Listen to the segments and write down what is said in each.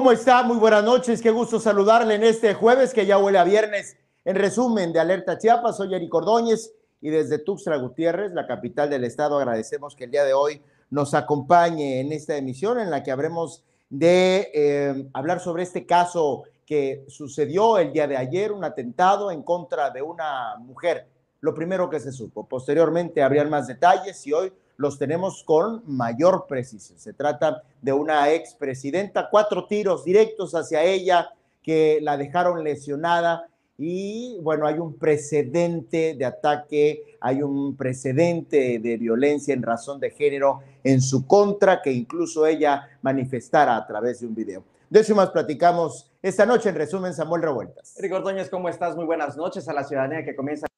¿Cómo está? Muy buenas noches. Qué gusto saludarle en este jueves que ya huele a viernes. En resumen de Alerta Chiapas, soy Eric Ordóñez y desde Tuxtla Gutiérrez, la capital del estado, agradecemos que el día de hoy nos acompañe en esta emisión en la que habremos de eh, hablar sobre este caso que sucedió el día de ayer, un atentado en contra de una mujer. Lo primero que se supo. Posteriormente habrían más detalles y hoy los tenemos con mayor precisión. Se trata de una expresidenta, cuatro tiros directos hacia ella que la dejaron lesionada y bueno, hay un precedente de ataque, hay un precedente de violencia en razón de género en su contra que incluso ella manifestara a través de un video. De eso más platicamos esta noche en resumen Samuel Revueltas. Ordóñez, ¿cómo estás? Muy buenas noches a la ciudadanía que comienza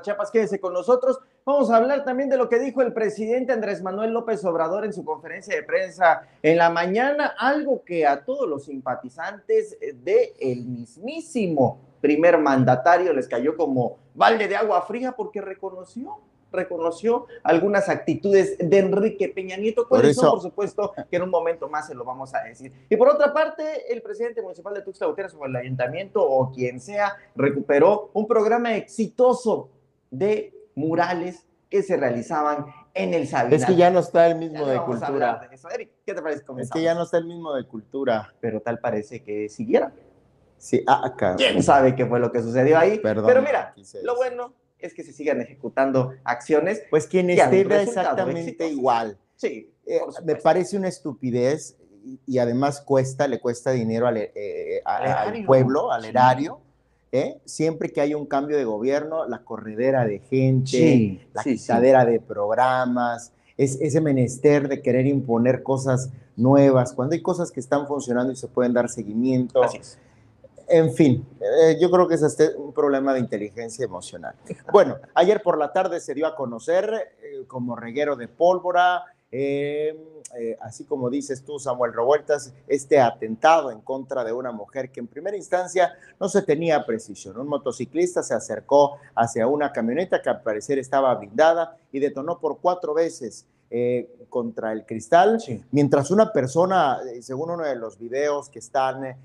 Chiapas, quédese con nosotros. Vamos a hablar también de lo que dijo el presidente Andrés Manuel López Obrador en su conferencia de prensa en la mañana, algo que a todos los simpatizantes de el mismísimo primer mandatario les cayó como balde de agua fría porque reconoció reconoció algunas actitudes de Enrique Peña Nieto. Por eso, por supuesto, que en un momento más se lo vamos a decir. Y por otra parte, el presidente municipal de Tuxtla Gutiérrez o el ayuntamiento o quien sea recuperó un programa exitoso de murales que se realizaban en el Sabinal. Es que ya no está el mismo de cultura. ¿qué te parece? Es que ya no está el mismo de cultura. Pero tal parece que siguiera. Sí, ah, acá. ¿Quién sabe qué fue lo que sucedió ahí? Perdón, Pero mira, lo bueno es que se sigan ejecutando acciones. Pues quien esté exactamente igual. Sí. Eh, me parece una estupidez y, además cuesta, le cuesta dinero al, eh, pueblo, al erario ¿eh? Siempre que hay un cambio de gobierno, la corredera de gente, la sí, de programas, es ese menester de querer imponer cosas nuevas, cuando hay cosas que están funcionando y se pueden dar seguimiento. En fin, eh, yo creo que es este un problema de inteligencia emocional. Bueno, ayer por la tarde se dio a conocer eh, como reguero de pólvora, eh, eh, así como dices tú, Samuel Revueltas, este atentado en contra de una mujer que en primera instancia no se tenía precisión. Un motociclista se acercó hacia una camioneta que al parecer estaba blindada y detonó por cuatro veces eh, contra el cristal, mientras una persona, según uno de los videos que están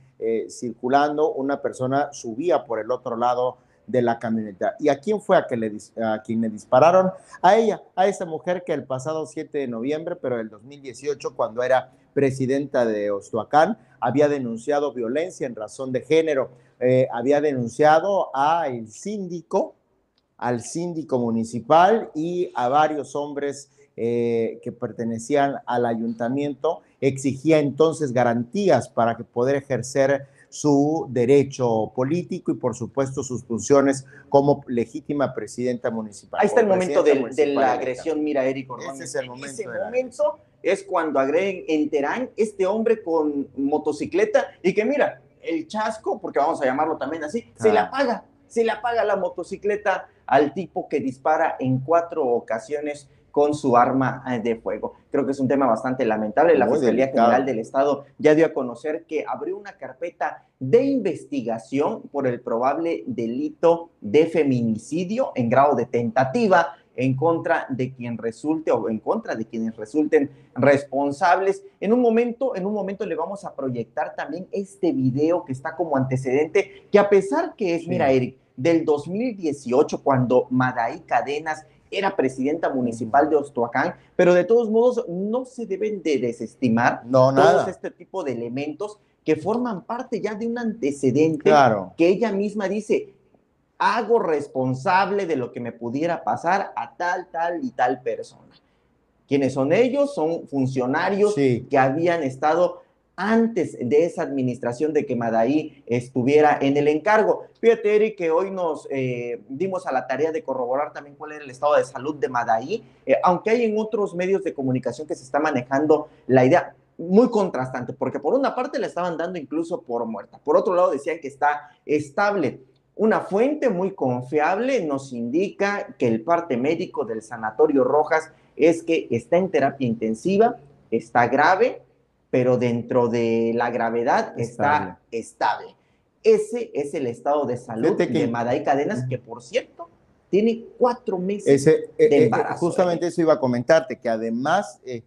circulando, una persona subía por el otro lado de la camioneta. ¿Y a quién fue a, que le, a quien le dispararon? A ella, a esa mujer que el pasado 7 de noviembre, pero el 2018, cuando era presidenta de Ostoacán, había denunciado violencia en razón de género, eh, había denunciado al síndico, al síndico municipal y a varios hombres eh, que pertenecían al ayuntamiento, exigía entonces garantías para que poder ejercer su derecho político y por supuesto sus funciones como legítima presidenta municipal. Ahí está el momento de, la agresión, mira, Eric Ese es el momento. Ese momento es cuando agreden en Terán este hombre con motocicleta y que mira, el chasco, porque vamos a llamarlo también así, se le apaga, se le apaga la motocicleta al tipo que dispara en cuatro ocasiones con su arma eh, de fuego. Creo que es un tema bastante lamentable. La Fiscalía General del Estado ya dio a conocer que abrió una carpeta de investigación por el probable delito de feminicidio en grado de tentativa en contra de quien resulte o en contra de quienes resulten responsables. En un momento, en un momento le vamos a proyectar también este video que está como antecedente, que a pesar que es, mira, Eric, del 2018, cuando Madaí Cadenas era presidenta municipal de Ostoacán, pero de todos modos no se deben de desestimar no, todos este tipo de elementos que forman parte ya de un antecedente que ella misma dice, hago responsable de lo que me pudiera pasar a tal, tal y tal persona. ¿Quiénes son ellos? Son funcionarios que habían estado antes de esa administración de que Madaí estuviera en el encargo. Fíjate, Eric, que hoy nos eh, dimos a la tarea de corroborar también cuál era el estado de salud de Madaí, eh, aunque hay en otros medios de comunicación que se está manejando la idea muy contrastante, porque por una parte le estaban dando incluso por muerta, por otro lado decían que está estable. Una fuente muy confiable nos indica que el parte médico del Sanatorio Rojas es que está en terapia intensiva, está grave, pero dentro de la gravedad está estable. Ese es el estado de salud de Maday Cadenas, que por cierto tiene cuatro meses de eh, eh, embarazo. justamente eso iba a comentarte, que además eh,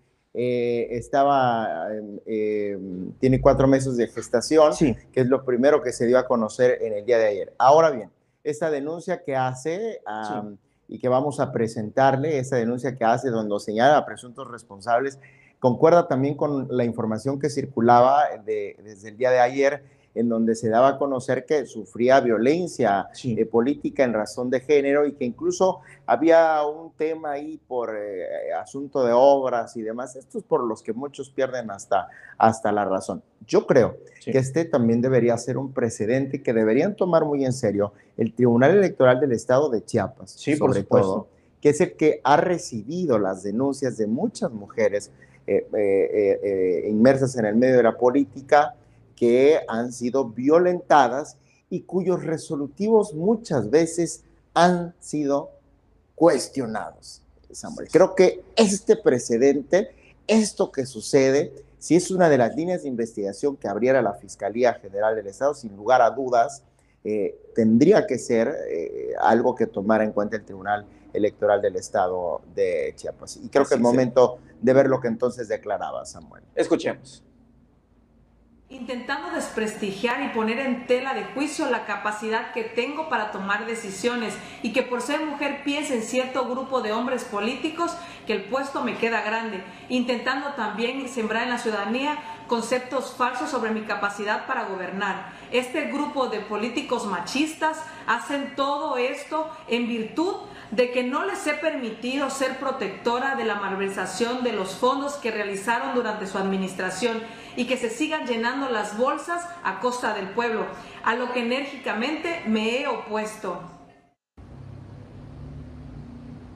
estaba, em, em, tiene cuatro meses de gestación, que es lo primero que se dio a conocer en el día de ayer. Ahora bien, esta denuncia que hace y que vamos a presentarle, esa denuncia que hace donde señala a presuntos responsables, concuerda también con la información que circulaba desde el día de ayer en donde se daba a conocer que sufría violencia eh, política en razón de género y que incluso había un tema ahí por eh, asunto de obras y demás. Estos por los que muchos pierden hasta, hasta la razón. Yo creo que este también debería ser un precedente que deberían tomar muy en serio el Tribunal Electoral del Estado de Chiapas, sobre todo, que es el que ha recibido las denuncias de muchas mujeres eh, inmersas en el medio de la política que han sido violentadas y cuyos resolutivos muchas veces han sido cuestionados. Samuel. Creo que este precedente, esto que sucede, si es una de las líneas de investigación que abriera la Fiscalía General del Estado, sin lugar a dudas, eh, tendría que ser eh, algo que tomara en cuenta el Tribunal Electoral del Estado de Chiapas. Y creo que es momento de ver lo que entonces declaraba Samuel. Escuchemos intentando desprestigiar y poner en tela de juicio la capacidad que tengo para tomar decisiones y que por ser mujer piense en cierto grupo de hombres políticos que el puesto me queda grande, intentando también sembrar en la ciudadanía conceptos falsos sobre mi capacidad para gobernar. Este grupo de políticos machistas hacen todo esto en virtud de que no les he permitido ser protectora de la malversación de los fondos que realizaron durante su administración y que se sigan llenando las bolsas a costa del pueblo, a lo que enérgicamente me he opuesto.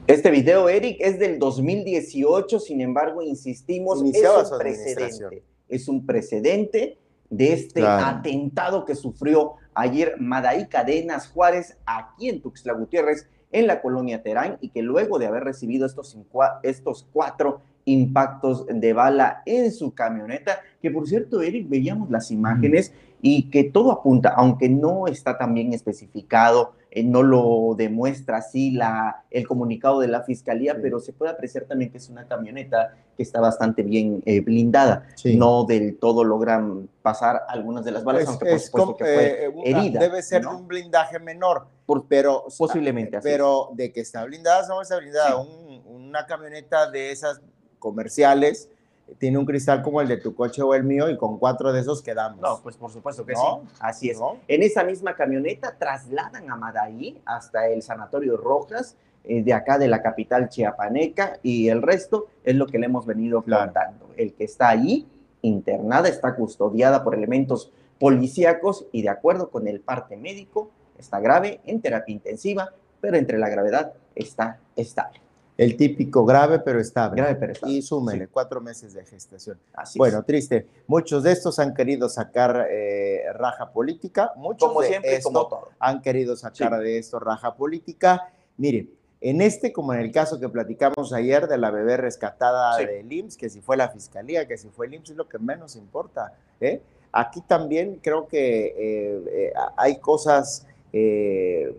Este video, Eric, es del 2018, sin embargo, insistimos, es un precedente. Es un precedente de este atentado que sufrió ayer Madaí Cadenas Juárez aquí en Tuxtla Gutiérrez, en la colonia Terán, y que luego de haber recibido estos, estos cuatro impactos de bala en su camioneta, que por cierto, Eric, veíamos las imágenes y que todo apunta, aunque no está tan bien especificado, eh, no lo demuestra así la, el comunicado de la fiscalía, pero se puede apreciar también que es una camioneta que está bastante bien eh, blindada. No del todo logran pasar algunas de las balas, aunque por supuesto que fue eh, herida. Debe ser de un blindaje menor, pero posiblemente así Pero de que está blindada, no está blindada. una camioneta de esas comerciales, tiene un cristal como el de tu coche o el mío y con cuatro de esos quedamos. No, pues por supuesto que sí. Así es. En esa misma camioneta trasladan a Madaí hasta el Sanatorio Rojas eh, de acá de la capital chiapaneca y el resto es lo que le hemos venido contando. El que está ahí internada está custodiada por elementos policíacos y de acuerdo con el parte médico está grave en terapia intensiva, pero entre la gravedad está estable. El típico grave pero estable. Grave pero estable. Y súmele, cuatro meses de gestación. bueno, triste. Muchos de estos han querido sacar eh, raja política. Muchos como de siempre, como todo. han querido sacar de esto raja política. Mire, en este, como en el caso que platicamos ayer de la bebé rescatada de del IMSS, que si fue la fiscalía, que si fue el IMSS, es lo que menos importa. ¿eh? Aquí también creo que eh, hay cosas que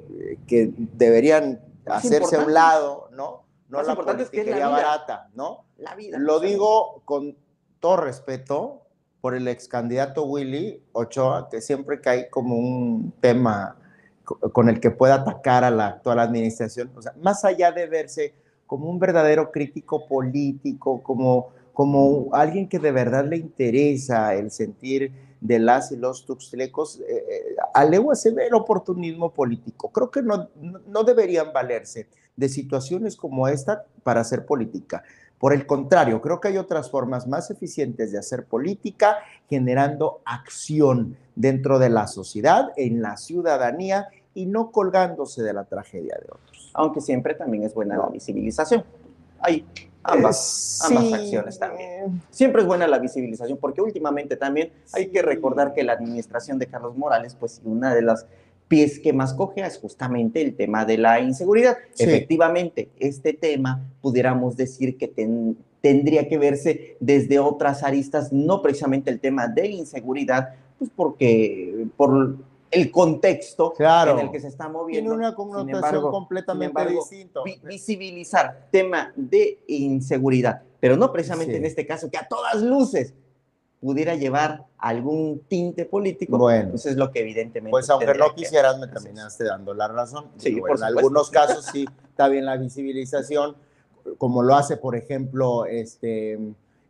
deberían hacerse a un lado, ¿no? No la importante es que es la barata, ¿no? La vida. Lo digo con todo respeto por el ex candidato Willy Ochoa, que siempre que hay como un tema con el que pueda atacar a la actual administración, o sea, más allá de verse como un verdadero crítico político, como, como alguien que de verdad le interesa el sentir de las y los tuxtlecos, eh, eh alegua el oportunismo político. Creo que no, no deberían valerse de situaciones como esta para hacer política. Por el contrario, creo que hay otras formas más eficientes de hacer política generando acción dentro de la sociedad, en la ciudadanía y no colgándose de la tragedia de otros. Aunque siempre también es buena la visibilización. Hay ambas, ambas acciones también. Siempre es buena la visibilización porque últimamente también hay que recordar que la administración de Carlos Morales, pues una de las pies que más coge es justamente el tema de la inseguridad. Efectivamente, este tema pudiéramos decir que tendría que verse desde otras aristas, no precisamente el tema de inseguridad, pues porque por el contexto en el que se está moviendo. Tiene una connotación completamente distinta. visibilizar tema de inseguridad, pero no precisamente en este caso, que a todas luces pudiera llevar algún tinte político, bueno, pues es lo que evidentemente... Pues aunque no quisieras, me terminaste dando la razón. Sí, en algunos casos sí está bien la visibilización, como lo hace, por ejemplo, este,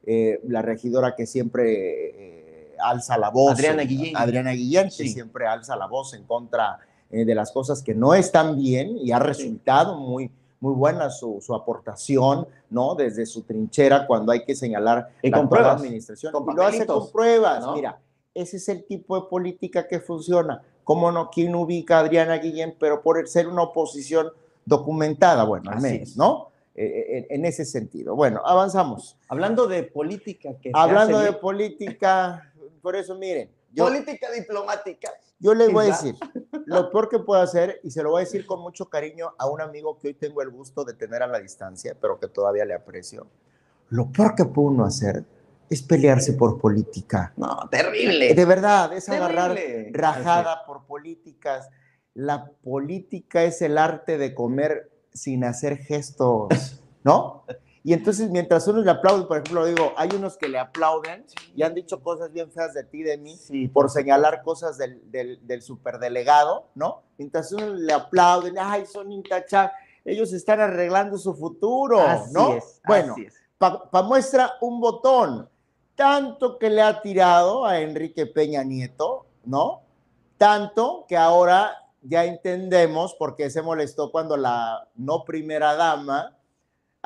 eh, la regidora que siempre... Eh, alza la voz. Adriana Guillén. Adriana Guillén, que siempre alza la voz en contra eh, de las cosas que no están bien y ha resultado muy, muy buena su, su, aportación, ¿no? Desde su trinchera cuando hay que señalar y la con pruebas, administración. y lo hace con pruebas, mira. Ese es el tipo de política que funciona. ¿Cómo no? ¿Quién ubica a Adriana Guillén? Pero por ser una oposición documentada, bueno, al menos, ¿no? Eh, eh, en, ese sentido. Bueno, avanzamos. Hablando de política. Que Hablando de política, por eso, miren. Política diplomática. Yo les voy a decir, lo peor que puedo hacer, y se lo voy a decir con mucho cariño a un amigo que hoy tengo el gusto de tener a la distancia, pero que todavía le aprecio. Lo peor que puede uno hacer es pelearse por política. No, terrible. De verdad, es agarrar rajada por políticas. La política es el arte de comer sin hacer gestos, ¿no? Y entonces, mientras uno le aplaude, por ejemplo, digo, hay unos que le aplauden y han dicho cosas bien feas de ti, de mí, por señalar cosas del, del, superdelegado, ¿no? Mientras uno le aplauden, ay, son intachables, ellos están arreglando su futuro, ¿no? Es, bueno, para muestra un botón, tanto que le ha tirado a Enrique Peña Nieto, ¿no? Tanto que ahora ya entendemos por qué se molestó cuando la no primera dama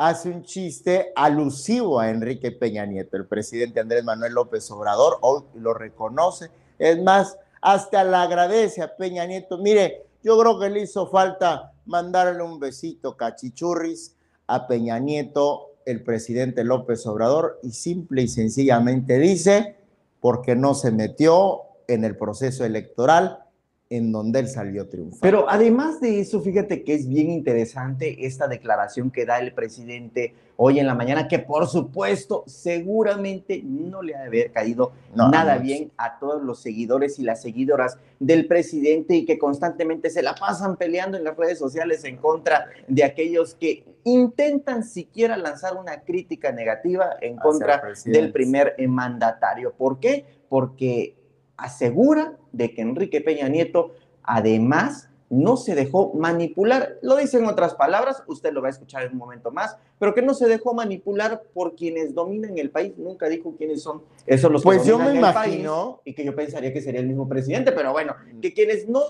hace un chiste alusivo a Enrique Peña Nieto. El presidente Andrés Manuel López Obrador hoy lo reconoce. Es más, hasta le agradece a Peña Nieto. Mire, yo creo que le hizo falta mandarle un besito cachichurris a Peña Nieto, el presidente López Obrador, y simple y sencillamente dice, porque no se metió en el proceso electoral en donde él salió triunfante. Pero además de eso, fíjate que es bien interesante esta declaración que da el presidente hoy en la mañana, que por supuesto seguramente no le ha de haber caído nada bien a todos los seguidores y las seguidoras del presidente y que constantemente se la pasan peleando en las redes sociales en contra de aquellos que intentan siquiera lanzar una crítica negativa en contra del primer mandatario. ¿Por qué? Porque asegura de que Enrique Peña Nieto además no se dejó manipular, lo dice en otras palabras, usted lo va a escuchar en un momento más, pero que no se dejó manipular por quienes dominan el país, nunca dijo quiénes son esos los pues yo me imagino y que yo pensaría que sería el mismo presidente, pero bueno, que quienes no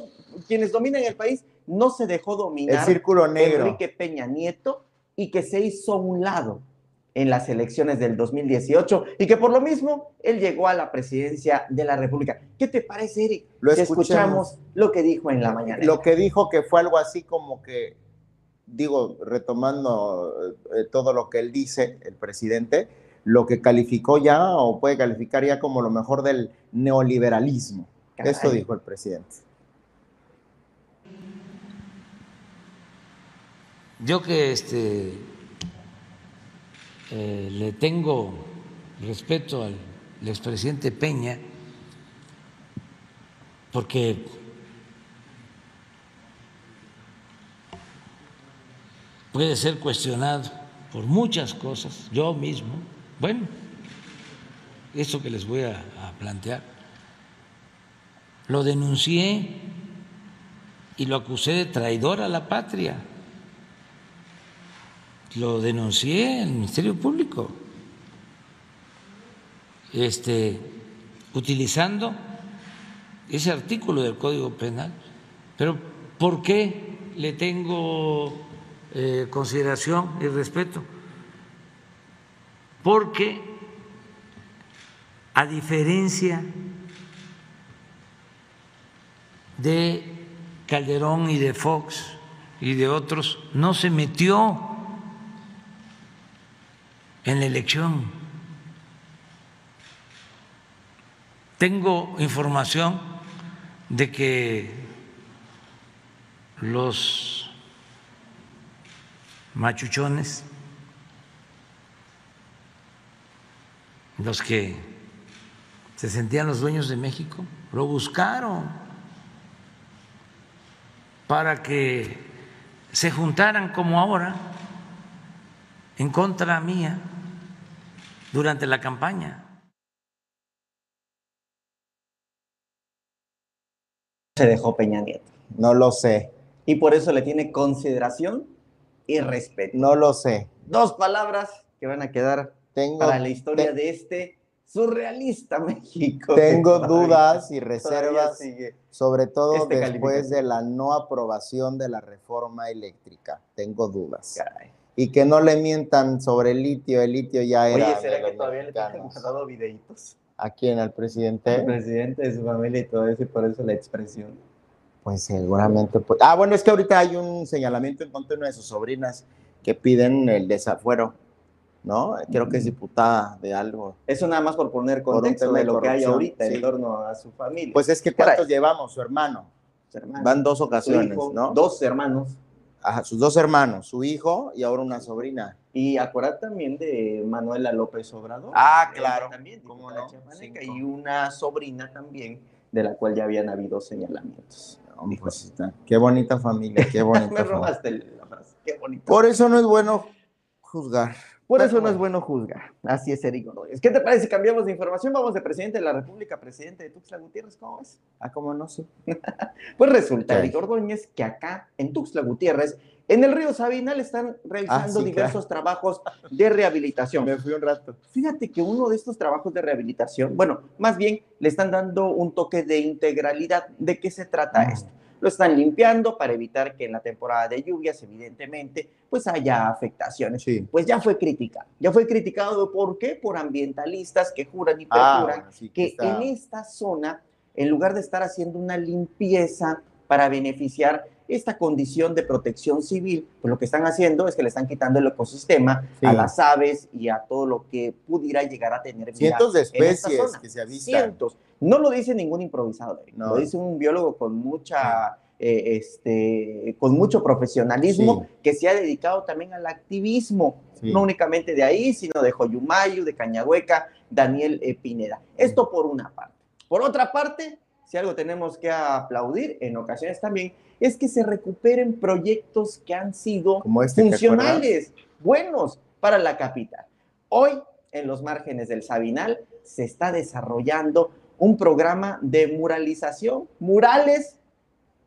quienes dominan el país no se dejó dominar el círculo negro. Enrique Peña Nieto y que se hizo a un lado en las elecciones del 2018 y que por lo mismo él llegó a la presidencia de la República. ¿Qué te parece, Eric? Lo si escuchamos lo que dijo en la mañana. Lo que dijo que fue algo así como que, digo, retomando eh, todo lo que él dice, el presidente, lo que calificó ya o puede calificar ya como lo mejor del neoliberalismo. Esto dijo el presidente. Yo que este eh, le tengo respeto al expresidente Peña porque puede ser cuestionado por muchas cosas, yo mismo, bueno, eso que les voy a, a plantear, lo denuncié y lo acusé de traidor a la patria lo denuncié al Ministerio Público, este, utilizando ese artículo del Código Penal. Pero ¿por qué le tengo eh, consideración y respeto? Porque a diferencia de Calderón y de Fox y de otros, no se metió en la elección. Tengo información de que los machuchones, los que se sentían los dueños de México, lo buscaron para que se juntaran como ahora en contra mía durante la campaña. Se dejó Peña Nieto. No lo sé. Y por eso le tiene consideración y respeto. No lo sé. Dos palabras que van a quedar para la historia de este surrealista México. Tengo dudas y reservas, sobre todo este después de la no aprobación de la reforma eléctrica. Tengo dudas. Y que no le mientan sobre el litio, el litio ya era. Oye, ¿será que todavía le han mandado videitos? ¿A quién? ¿Al presidente? Al presidente de su familia y todo eso, y por eso la expresión. Pues seguramente. Pues. Ah, bueno, es que ahorita hay un señalamiento en contra de una de sus sobrinas que piden el desafuero ¿no? Creo que es diputada de algo. Eso nada más por poner contexto de lo que hay ahorita en torno a su familia. Pues es que ¿cuántos llevamos? Su hermano. Van dos ocasiones, ¿no? Dos hermanos. Ajá, sus dos hermanos, su hijo y ahora una sobrina. Y acuérdate también de Manuela López Obrador. Ah, claro. También, ¿Cómo no? y una sobrina también, de la cual ya habían habido señalamientos. Pues qué bonita familia, qué bonita. Me robaste la frase, qué bonita. Por eso no es bueno juzgar. Por eso no es bueno juzgar. Así es, Eric Ordóñez. ¿Qué te parece si cambiamos de información? Vamos de presidente de la República, presidente de Tuxtla Gutiérrez. ¿Cómo es? Ah, ¿cómo no? Sí. pues resulta, Eric Ordóñez, que acá en Tuxtla Gutiérrez, en el río Sabinal, están realizando ah, diversos trabajos de rehabilitación. Me fui un rato. Fíjate que uno de estos trabajos de rehabilitación, bueno, más bien le están dando un toque de integralidad. ¿De qué se trata mm. esto? Lo están limpiando para evitar que en la temporada de lluvias, evidentemente, pues haya afectaciones. Pues ya fue criticado. Ya fue criticado, ¿por qué? Por ambientalistas que juran y ah, perjuran que, en esta zona, en lugar de estar haciendo una limpieza para beneficiar esta condición de protección civil, pues lo que están haciendo es que le están quitando el ecosistema a las aves y a todo lo que pudiera llegar a tener Cientos de especies que se avistan. Cientos. No lo dice ningún improvisador, lo dice un biólogo con mucha... Eh, este, con mucho profesionalismo, que se ha dedicado también al activismo, no únicamente de ahí, sino de Joyumayu, de Cañahueca, Daniel Pineda. Esto por una parte. Por otra parte, si algo tenemos que aplaudir en ocasiones también, es que se recuperen proyectos que han sido este funcionales, buenos para la capital. Hoy, en los márgenes del Sabinal, se está desarrollando un programa de muralización. Murales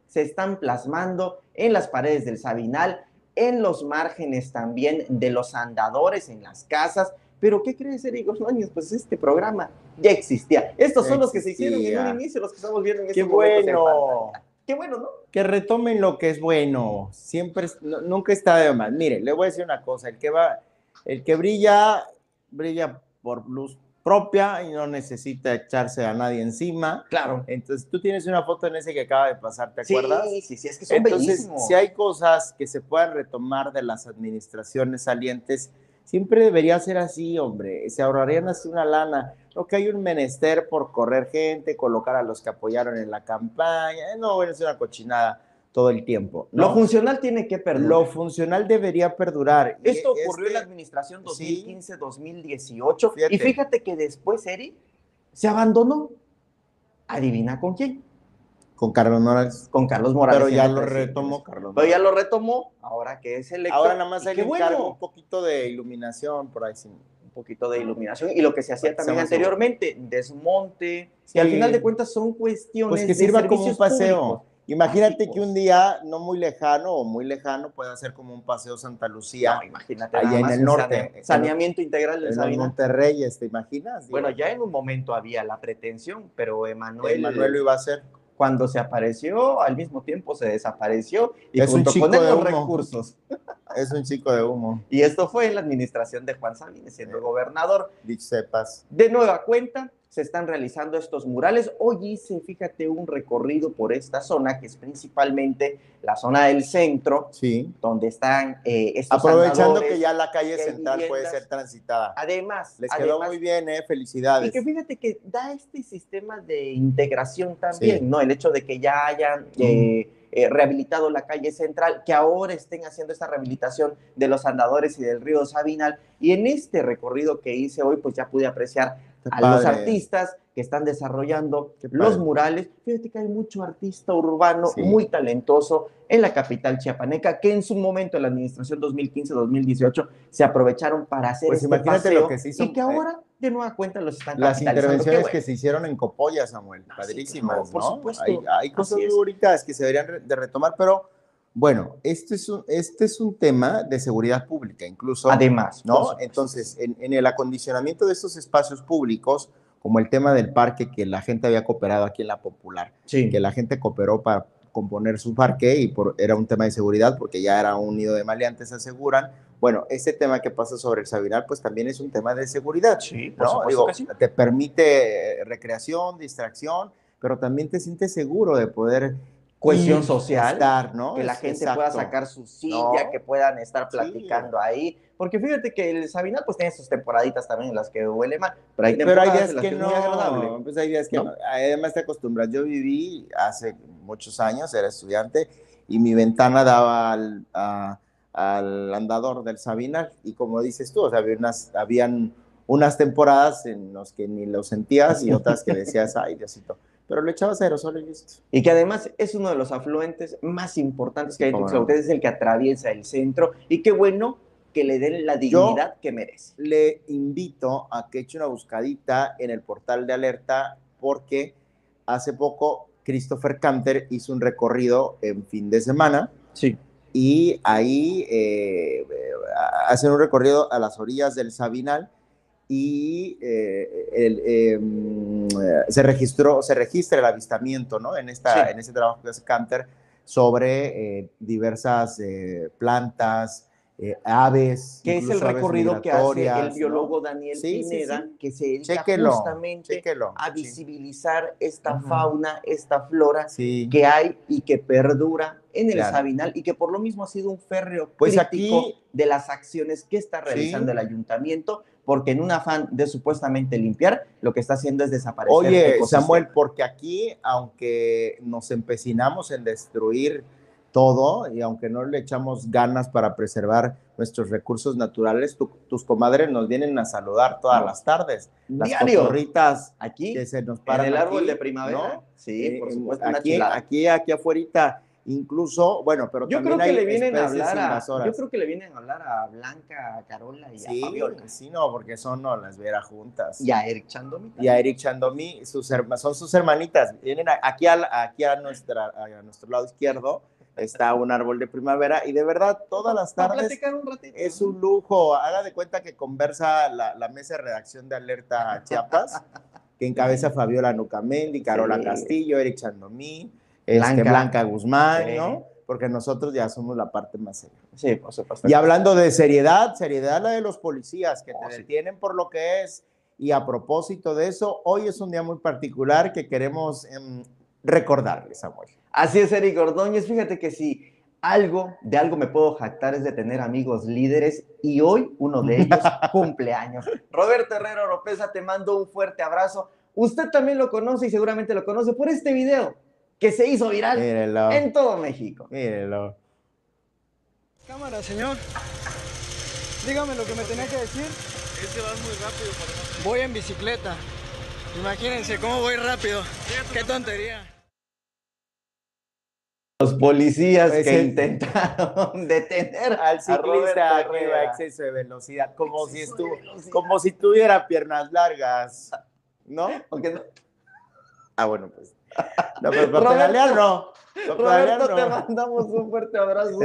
se están plasmando en las paredes del Sabinal, en los márgenes también de los andadores, en las casas. Pero, ¿qué crees, Eric Ordóñez? Pues este programa ya existía. Estos son los que se hicieron en un inicio, los que estamos viendo en este Qué bueno. Qué bueno, ¿no? Que retomen lo que es bueno. Siempre, nunca está de más. Mire, le voy a decir una cosa. El que va, el que brilla, brilla por luz propia y no necesita echarse a nadie encima. Claro. Entonces, tú tienes una foto en ese que acaba de pasar, ¿te acuerdas? Sí, sí, sí, es que son Entonces, si hay cosas que se puedan retomar de las administraciones salientes, siempre debería ser así, hombre. Se ahorrarían así una lana. Lo que hay un menester por correr gente, colocar a los que apoyaron en la campaña. No, bueno, es una cochinada todo el tiempo. Lo funcional tiene que perdurar. Lo funcional debería perdurar. Esto ocurrió en la este administración 2015-2018 y fíjate que después, Eri, se abandonó. Adivina con quién. Con Carlos Morales. Con Carlos Morales. Pero ya lo retomó Carlos. Pero ya lo retomó, ahora que es el Ahora nada más hay que bueno. un poquito de iluminación por ahí. Un poquito de iluminación y lo que se hacía también anteriormente, desmonte. Y al final de cuentas son cuestiones pues que sirva como un paseo. Imagínate que un día no muy lejano o muy lejano pueda ser como un paseo Santa Lucía. imagínate. Allá en el norte. Saneamiento integral de En Monterrey, ¿te imaginas? Bueno, ya en un momento había la pretensión, pero Emanuel. Emanuel lo iba a hacer. Cuando se apareció, al mismo tiempo se desapareció y es junto un chico con de los recursos. Es un chico de humo. Y esto fue en la administración de Juan Sabines, siendo gobernador. Dicho sepas. De nueva cuenta, se están realizando estos murales. Hoy hice, fíjate, un recorrido por esta zona, que es principalmente la zona del centro, sí. donde están eh, estos Aprovechando que ya la calle central puede ser transitada. Además. Les quedó muy bien, ¿eh? Felicidades. Y que fíjate que da este sistema de integración también, ¿no? El hecho de que ya hayan... Eh, eh, rehabilitado la calle central, que ahora estén haciendo esta rehabilitación de los andadores y del río Sabinal. Y en este recorrido que hice hoy, pues ya pude apreciar a los artistas que están desarrollando los murales. Fíjate que hay mucho artista urbano muy talentoso en la capital chiapaneca que en su momento, en la administración 2015-2018, se aprovecharon para hacer pues este paseo, lo que se hizo, y que eh, ahora de nueva cuenta los están Las intervenciones que se hicieron en Copolla, Samuel, ah, padrísimas, por Supuesto. Hay, cosas muy bonitas que se deberían de retomar, pero bueno, este es un, este es un tema de seguridad pública, incluso. Además, ¿no? Entonces, en, el acondicionamiento de estos espacios públicos, como el tema del parque que la gente había cooperado aquí en la Popular, que la gente cooperó para componer su parque y por, era un tema de seguridad porque ya era un nido de maleantes, aseguran. Bueno, ese tema que pasa sobre el Sabinal, pues también es un tema de seguridad. Sí, ¿no? Digo, Te permite recreación, distracción, pero también te sientes seguro de poder cohesión social, ¿no? que la gente pueda sacar su silla, que puedan estar platicando ahí. Porque fíjate que el Sabinal pues tiene sus temporaditas también en las que huele mal, pero hay temporadas pero hay días que, no, muy agradable. Pues hay días que ¿No? además te acostumbras. Yo viví hace muchos años, era estudiante, y mi ventana daba al, al andador del Sabinal, y como dices tú, o sea, había unas, habían unas temporadas en las que ni lo sentías y otras que decías, ay, Diosito pero le echabas aerosol y listo. Y que además es uno de los afluentes más importantes que hay en Tuxtla es el que atraviesa el centro, y qué bueno que le den la dignidad que merece. Le invito a que eche una buscadita en el portal de alerta, porque hace poco Christopher Canter hizo un recorrido en fin de semana. Sí. Y ahí eh, hacen un recorrido a las orillas del Sabinal y eh, em, se registró, se registra el avistamiento, ¿no? En, esta, en ese trabajo que hace Canter sobre eh, diversas eh, plantas, aves. Que es el recorrido que hace el biólogo Daniel Pineda, que se dedica justamente a visibilizar esta fauna, esta flora que hay y que perdura en el Sabinal y que por lo mismo ha sido un férreo pues crítico aquí, de las acciones que está realizando el ayuntamiento porque en un afán de supuestamente limpiar, lo que está haciendo es desaparecer. Oye, Samuel, porque aquí, aunque nos empecinamos en destruir todo y aunque no le echamos ganas para preservar nuestros recursos naturales, tus comadres nos vienen a saludar todas las tardes. Las Diario. aquí que se nos paran en el árbol de primavera. ¿no? Sí, por supuesto. Aquí, aquí, aquí afuera Incluso, bueno, pero yo creo que le vienen a hablar a, yo creo que le vienen a hablar a Blanca, a Carola y a Fabiola. Sí, no, porque son no las vera juntas. Y a Eric Chandomi. Y a Eric Chandomi, sus, son sus hermanitas. Vienen aquí a, aquí a, nuestra, a nuestro lado izquierdo está un árbol de primavera y de verdad todas las tardes es un lujo. Haga de cuenta que conversa la, la mesa de redacción de Alerta Chiapas, que encabeza Fabiola Nucamendi, Carola Castillo, Eric Chandomí este, Blanca, Guzmán, ¿no? Porque nosotros ya somos la parte más seria. Sí, por supuesto. Y hablando de seriedad, seriedad la de los policías que te oh, detienen por lo que es. Y a propósito de eso, hoy es un día muy particular que queremos em, recordarles, Samuel. Así es, Eric Ordóñez. Fíjate que si algo, de algo me puedo jactar es de tener amigos líderes y hoy uno de ellos cumpleaños. Roberto Herrero Oropesa, te mando un fuerte abrazo. Usted también lo conoce y seguramente lo conoce por este video que se hizo viral en todo México. Mírenlo. Cámara, señor. Dígame lo que me tenía que decir. Es que vas muy rápido, por Voy en bicicleta. Imagínense cómo voy rápido. Qué tontería. Los policías pues que intentaron detener al ciclista arriba a exceso de velocidad, como si, como si tuviera piernas largas, ¿no? no? Ah, bueno, pues no, pero para no. Roberto, te mandamos un fuerte abrazo.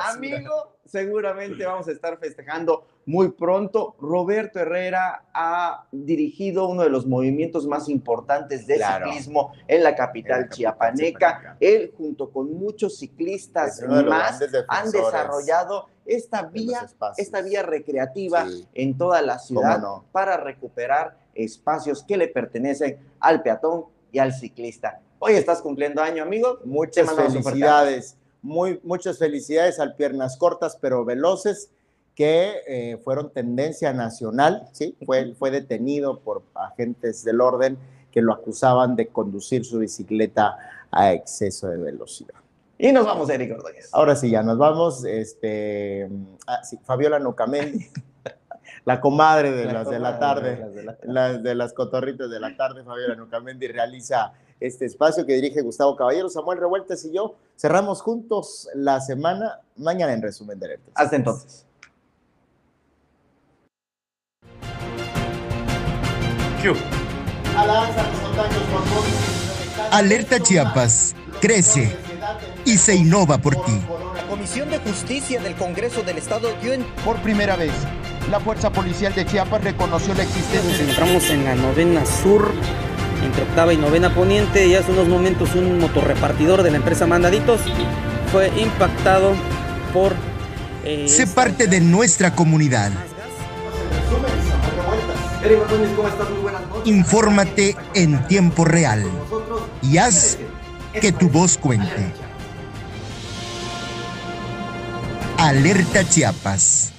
Amigo, seguramente vamos a estar festejando muy pronto. Roberto Herrera ha dirigido uno de los movimientos más importantes de ciclismo en la capital chiapaneca. Él, junto con muchos ciclistas más, han desarrollado esta vía, esta vía recreativa en toda la ciudad para recuperar espacios que le pertenecen al peatón y al ciclista. Hoy estás cumpliendo año, amigo. Muchas felicidades. Muy, muchas felicidades al Piernas Cortas pero Veloces, que eh, fueron tendencia nacional, ¿sí? Fue, fue detenido por agentes del orden que lo acusaban de conducir su bicicleta a exceso de velocidad. Y nos vamos, Eric Ordóñez. Ahora sí, ya nos vamos. Este, ah, sí, Fabiola Nocamendi. la comadre de las de la tarde, las de las cotorritas de la tarde, Fabiola Nucamendi realiza este espacio que dirige Gustavo Caballero, Samuel Revueltas y yo. Cerramos juntos la semana, mañana en resumen de alertas. Hasta entonces. Alerta Chiapas, crece y se innova por ti. La Comisión de Justicia del Congreso del Estado dio en... Por primera vez, la Fuerza Policial de Chiapas reconoció la existencia... Nos encontramos en la novena sur, entre octava y novena poniente, y hace unos momentos un motorrepartidor de la empresa Mandaditos fue impactado por... Eh, se parte de nuestra comunidad. Infórmate en tiempo real y haz que tu voz cuente. Alerta Chiapas.